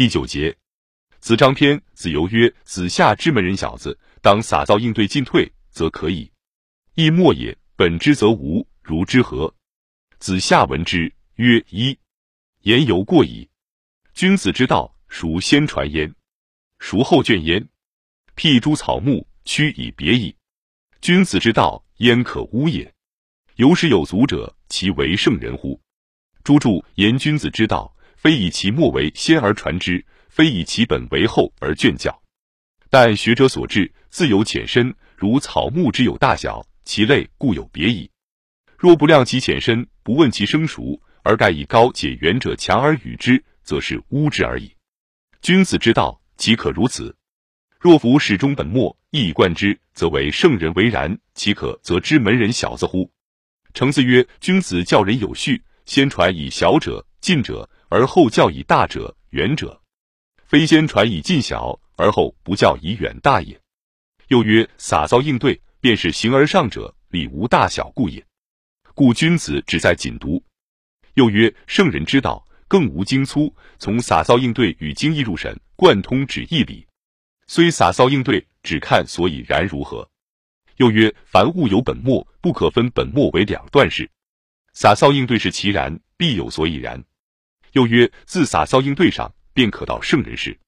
第九节，子张篇，子游曰：“子夏之门人小子，当洒扫应对进退，则可以。亦莫也。本之则无，如之何？”子夏闻之曰：“一言犹过矣。君子之道，孰先传焉？孰后倦焉？辟诸草木，屈以别矣。君子之道，焉可污也？有始有足者，其为圣人乎？诸著言君子之道，非以其末为先而传之，非以其本为后而卷教。但学者所至，自有浅深，如草木之有大小，其类固有别矣。若不量其浅深，不问其生熟，而盖以高且远者强而与之，则是污之而已。君子之道，岂可如此？若夫始终本末，一以贯之，则为圣人为然，岂可则知门人小子乎？程子曰：君子教人有序，先传以小者近者，而后教以大者远者，非先传以近小，而后不教以远大也。又曰：洒扫应对，便是形而上者，理无大小故也。故君子只在谨读。又曰：圣人之道，更无精粗，从洒扫应对与精义入神，贯通指义理。虽洒扫应对，只看所以然如何。又曰：凡物有本末，不可分本末为两段式。洒扫应对是其然，必有所以然。又曰：自洒扫应对上，便可到圣人事。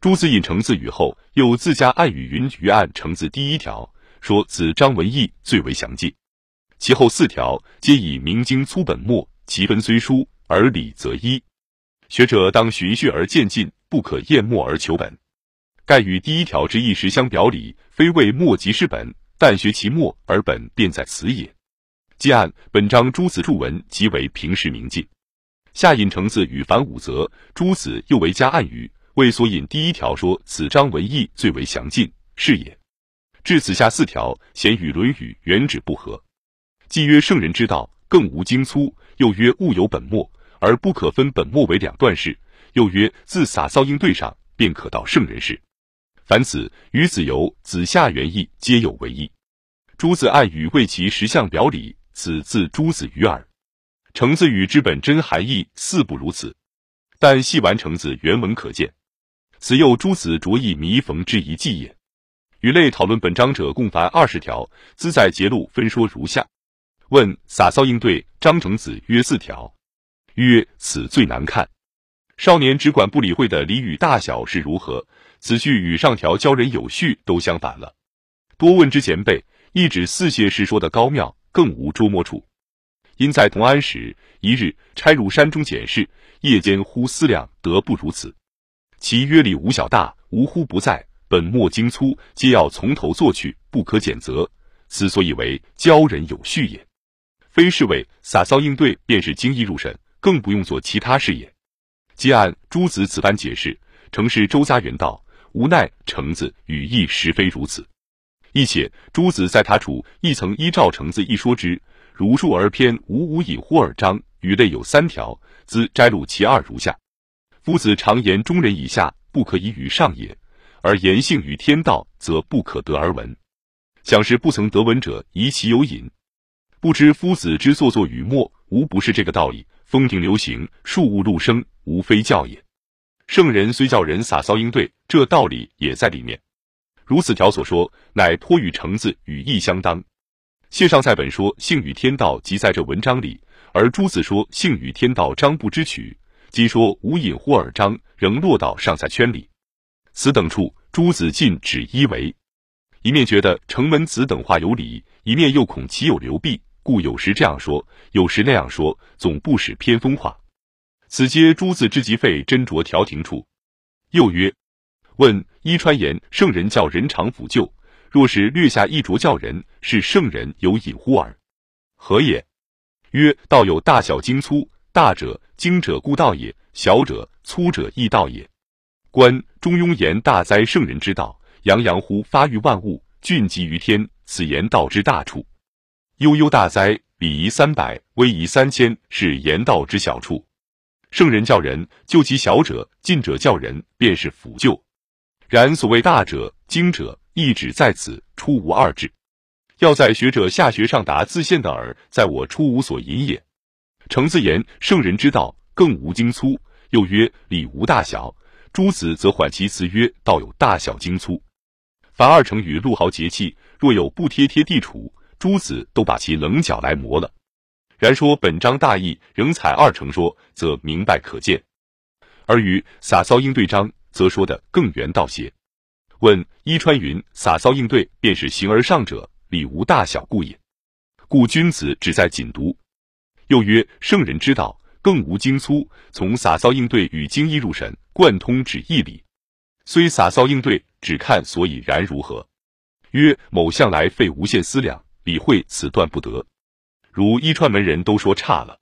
朱子引程子语后，又自家暗语云：于按程子第一条说，子张文义最为详尽。其后四条皆以明经粗本末，其分虽疏，而理则一。学者当循序而渐进，不可厌末而求本。盖与第一条之意实相表里，非谓末即是本，但学其末而本便在此也。既按本章诸子著文即为平时明进，下引程子与凡五则，诸子又为加暗语，为所引第一条说此章文义最为详尽，是也。至此下四条，显与《论语》原旨不合。既曰圣人之道，更无精粗；又曰物有本末，而不可分本末为两段式；又曰自洒扫应对上，便可到圣人事。凡此与子游、子夏原意皆有为意。诸子暗语为其实相表里，此自诸子于耳。程子语之本真含义似不如此，但细完程子原文可见。此又诸子着意弥缝之一计也。与类讨论本章者共凡二十条，兹在节录分说如下：问洒扫应对，张程子曰四条。曰此最难看。少年只管不理会的俚语大小是如何？此句与上条教人有序都相反了。多问之前辈，一指四谢是说的高妙，更无捉摸处。因在同安时，一日差入山中检视，夜间忽思量，得不如此。其约里无小大，无乎不在，本末精粗，皆要从头做去，不可减责。此所以为教人有序也。非是谓洒扫应对，便是精义入神，更不用做其他事也。皆按诸子此般解释，诚是周家原道。无奈橙子语意实非如此，亦且诸子在他处亦曾依照橙子一说之，如数而偏，无无以乎尔章，语类有三条，兹摘录其二如下：夫子常言中人以下不可以与上也，而言性与天道则不可得而闻。想是不曾得闻者，疑其有隐。不知夫子之作作语末，无不是这个道理。风停流行，树物陆生，无非教也。圣人虽教人洒扫应对，这道理也在里面。如此条所说，乃托与橙子语义相当。谢尚在本说性与天道即在这文章里，而朱子说性与天道章不知取，即说无隐乎尔章，仍落到上在圈里。此等处，朱子尽指一为，一面觉得程门子等话有理，一面又恐其有流弊，故有时这样说，有时那样说，总不使偏锋化。此皆朱子之极费斟酌调停处。又曰：问伊川言圣人教人常辅救，若是略下一着教人，是圣人有隐乎耳？何也？曰：道有大小精粗，大者精者故道也，小者粗者亦道也。观中庸言大哉圣人之道，洋洋乎发育万物，峻极于天，此言道之大处。悠悠大哉，礼仪三百，威仪三千，是言道之小处。圣人教人救其小者，近者教人便是辅救。然所谓大者、精者，一指在此，出无二致。要在学者下学上达自现的耳，在我出无所引也。程自言圣人之道，更无精粗。又曰礼无大小，诸子则缓其辞曰：“道有大小精粗。凡二成与陆豪节气，若有不贴贴地处，诸子都把其棱角来磨了。然说本章大意，仍采二成说，则明白可见。而与洒骚应对章，则说的更圆道些。问伊川云：洒骚应对，便是形而上者，理无大小故也。故君子只在谨读。又曰：圣人之道。更无精粗，从洒骚应对与精一入神，贯通指义理。虽洒骚应对，只看所以然如何。曰：某向来费无限思量，理会此断不得。如伊川门人都说差了，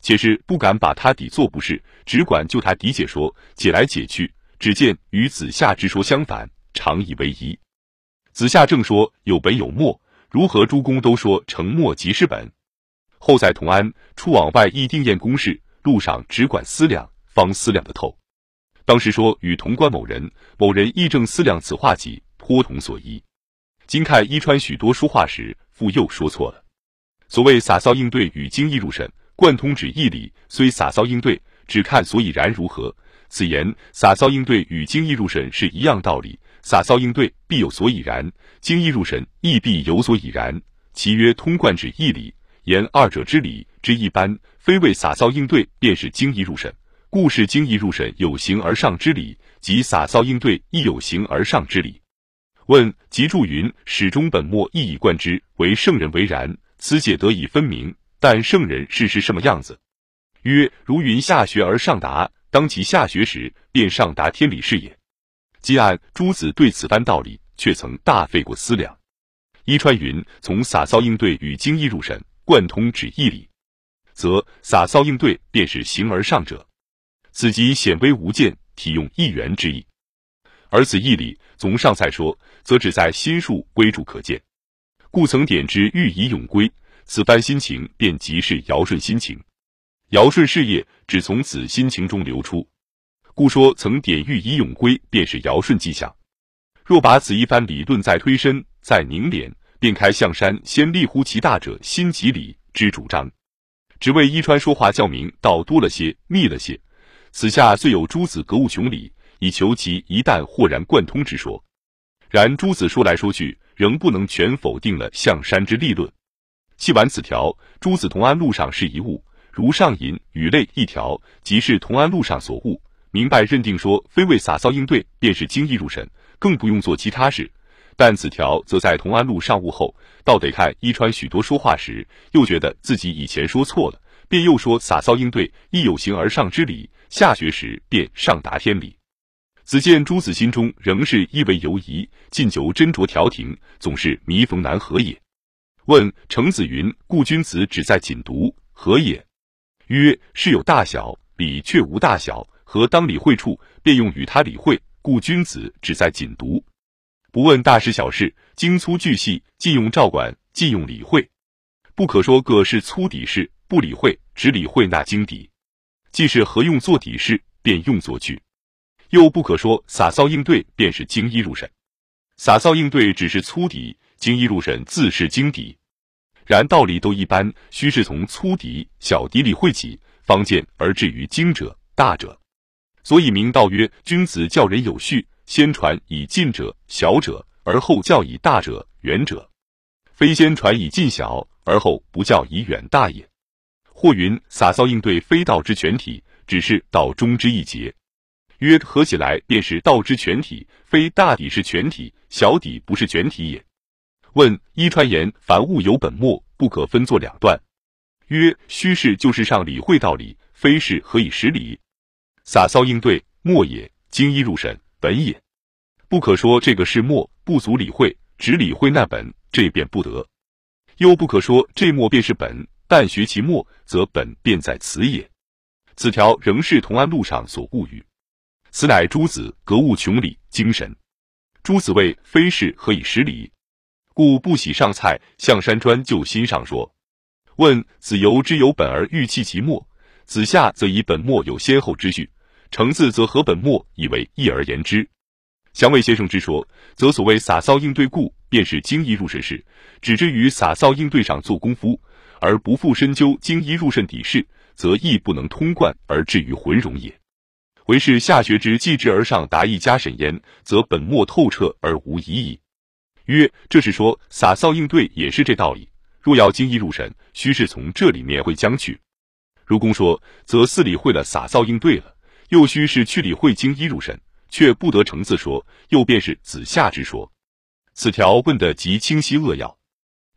且是不敢把他底做不是，只管就他底解说，解来解去，只见与子夏之说相反，常以为疑。子夏正说有本有末，如何诸公都说成末即是本？后在同安，出往外议定验公事，路上只管思量，方思量得透。当时说与潼关某人，某人亦正思量此话己，颇同所依。今看伊川许多说话时，复又说错了。所谓洒骚应对与精义入神，贯通指义理，虽洒骚应对，只看所以然如何。此言洒骚应对与精义入神是一样道理，洒骚应对必有所以然，精义入神亦必有所以然。其曰通贯指义理。言二者之理之一般，非为洒骚应对，便是精义入神。故是精义入神有形而上之理，即洒骚应对亦有形而上之理。问：即注云：始终本末一以贯之，为圣人为然，此解得以分明。但圣人是是什么样子？曰：如云下学而上达，当其下学时，便上达天理是也。既按诸子对此番道理，却曾大费过思量。伊川云：从洒扫应对与精义入神。贯通指义理，则洒扫应对便是形而上者，此即显微无见，体用一元之意。而此义理，从上再说，则只在心术归注可见。故曾点之欲以永归，此番心情便即是尧舜心情。尧舜事业只从此心情中流出，故说曾点欲以永归，便是尧舜迹象。若把此一番理论再推深，再凝练。便开象山先立乎其大者心即理之主张，只为伊川说话较明，道多了些，密了些。此下虽有诸子格物穷理，以求其一旦豁然贯通之说。然诸子说来说去，仍不能全否定了象山之立论。细完此条，诸子同安路上是一物，如上引与类一条，即是同安路上所悟，明白认定说，非为洒扫应对，便是精意入神，更不用做其他事。但此条则在同安路上悟后，倒得看伊川许多说话时，又觉得自己以前说错了，便又说洒扫应对亦有形而上之理，下学时便上达天理。子见朱子心中仍是一为犹疑，尽久斟酌调停，总是弥缝难合也。问程子云：故君子只在谨读，何也？曰：事有大小，理却无大小，何当理会处，便用与他理会。故君子只在谨读。不问大事小事，精粗巨细，尽用照管，尽用理会，不可说各是粗底事，不理会，只理会那精底。既是何用做底事，便用作句。又不可说洒骚应对便是精一入神，洒骚应对只是粗底，精一入神自是精底。然道理都一般，须是从粗底、小底理会起，方见而至于精者、大者。所以明道曰：君子教人有序。先传以近者小者，而后教以大者远者，非先传以近小，而后不教以远大也。或云洒骚应对非道之全体，只是道中之一节。曰合起来便是道之全体，非大底是全体，小底不是全体也。问伊川言：凡物有本末，不可分作两段。曰虚是就是上理会道理，非是何以实理？洒骚应对末也，精一入神。本也，不可说这个是末不足理会，只理会那本，这便不得；又不可说这末便是本，但学其末，则本便在此也。此条仍是同安路上所悟语，此乃诸子格物穷理精神。诸子谓非是何以识理？故不喜上菜，向山专就心上说。问子由之有本而欲弃其末，子夏则以本末有先后之序。程字则和本末以为一而言之，祥伟先生之说，则所谓洒扫应对故，便是精一入神事，只之于洒扫应对上做功夫，而不复深究精一入神底事，则亦不能通贯而至于浑融也。唯是下学之继之而上达意加审焉，则本末透彻而无疑矣。曰：这是说洒扫应对也是这道理。若要精一入神，须是从这里面会将去。如公说，则四理会了洒扫应对了，又须是去理会经一入审，却不得成字说，又便是子夏之说。此条问的极清晰扼要。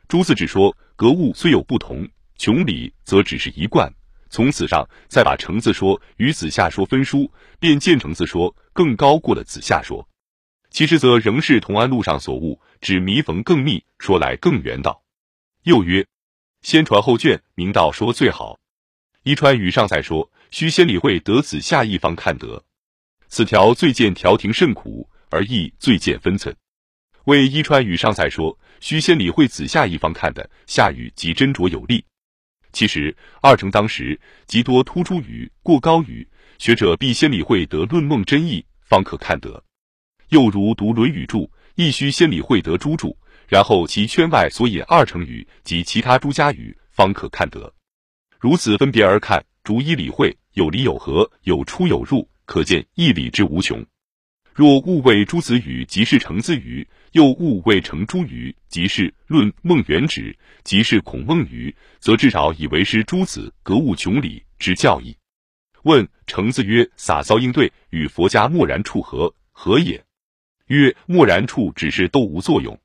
朱子只说格物虽有不同，穷理则只是一贯。从此上再把程字说与子夏说分书，便见程字说更高过了子夏说。其实则仍是同安路上所悟，只弥缝更密，说来更圆道。又曰：先传后卷，明道说最好。一川与上才说，须先理会得子夏一方看得。此条最见调停甚苦，而亦最见分寸。为一川与上才说，须先理会子夏一方看的，下语即斟酌有力。其实二程当时极多突出语、过高语，学者必先理会得论梦真意，方可看得。又如读《论语》注，亦须先理会得诸注，然后其圈外所引二程语及其他诸家语，方可看得。如此分别而看，逐一理会，有离有合，有出有入，可见义理之无穷。若误谓诸子语即是程字语，又误谓程朱语即是论孟元旨，即是孔孟语，则至少以为是诸子格物穷理之教义。问程字曰：洒扫应对与佛家默然处何何也？曰：默然处只是都无作用，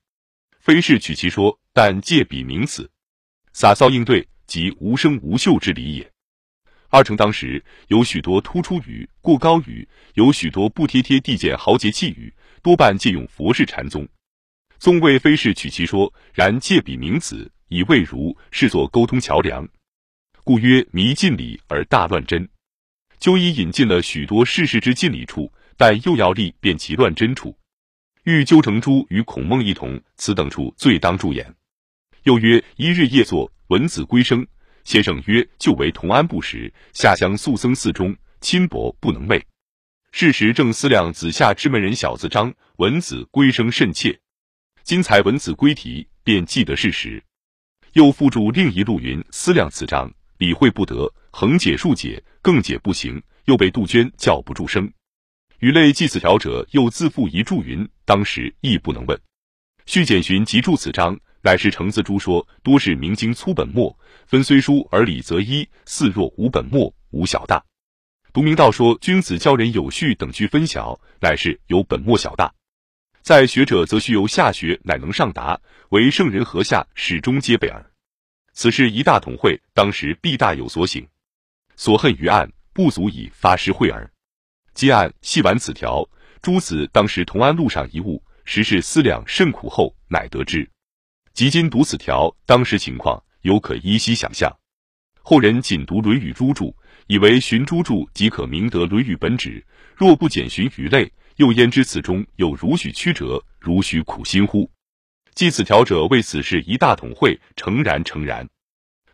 非是取其说，但借彼名词。洒扫应对即无声无秀之理也。二程当时有许多突出语、过高语，有许多不贴贴地见豪杰气语，多半借用佛事禅宗。宗谓非是取其说，然借彼名子，以谓如视作沟通桥梁，故曰迷尽理而大乱真。就已引进了许多世事之尽理处，但又要立辨其乱真处。欲纠成朱与孔孟一同，此等处最当注眼。又曰一日夜坐，闻子归声。先生曰：“就为同安不时，下乡宿僧寺中，亲薄不能寐。是时正思量子夏之门人小子张文子归生甚切。今才文子归题，便记得事实。又附注另一路云：思量此章，理会不得，横解竖解，更解不行，又被杜鹃叫不住声。与类记此条者，又自附一注云：当时亦不能问。续简寻即注此章。”乃是程自诸说，多是明经粗本末，分虽疏而理则一，似若无本末，无小大。独明道说君子教人有序等句分晓，乃是有本末小大。在学者则须由下学，乃能上达，为圣人何下始终皆备耳。此事一大统会，当时必大有所醒。所恨于案，不足以发诗会耳。接案细玩此条，诸子当时同安路上一物，实是思量甚苦后，乃得知。及今读此条，当时情况犹可依稀想象。后人仅读《论语》诸注，以为寻诸注即可明得《论语》本旨。若不检寻语类，又焉知此中有如许曲折，如许苦心乎？记此条者，为此事一大统会，诚然诚然。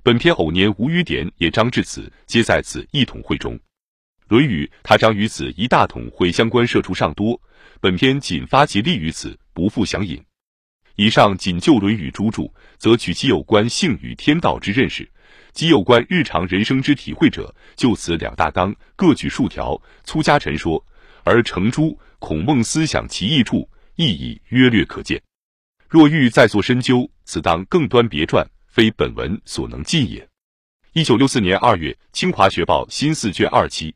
本篇偶年无语点也章至此，皆在此一统会中。《论语》他章于此一大统会相关涉处尚多，本篇仅发其例于此，不复详引。以上仅就《论语》诸注，则取其有关性与天道之认识；及有关日常人生之体会者，就此两大纲，各举数条，粗加陈说。而程朱、孔孟思想其异处，意义约略可见。若欲再作深究，此当更端别传，非本文所能尽也。一九六四年二月，清华学报新四卷二期。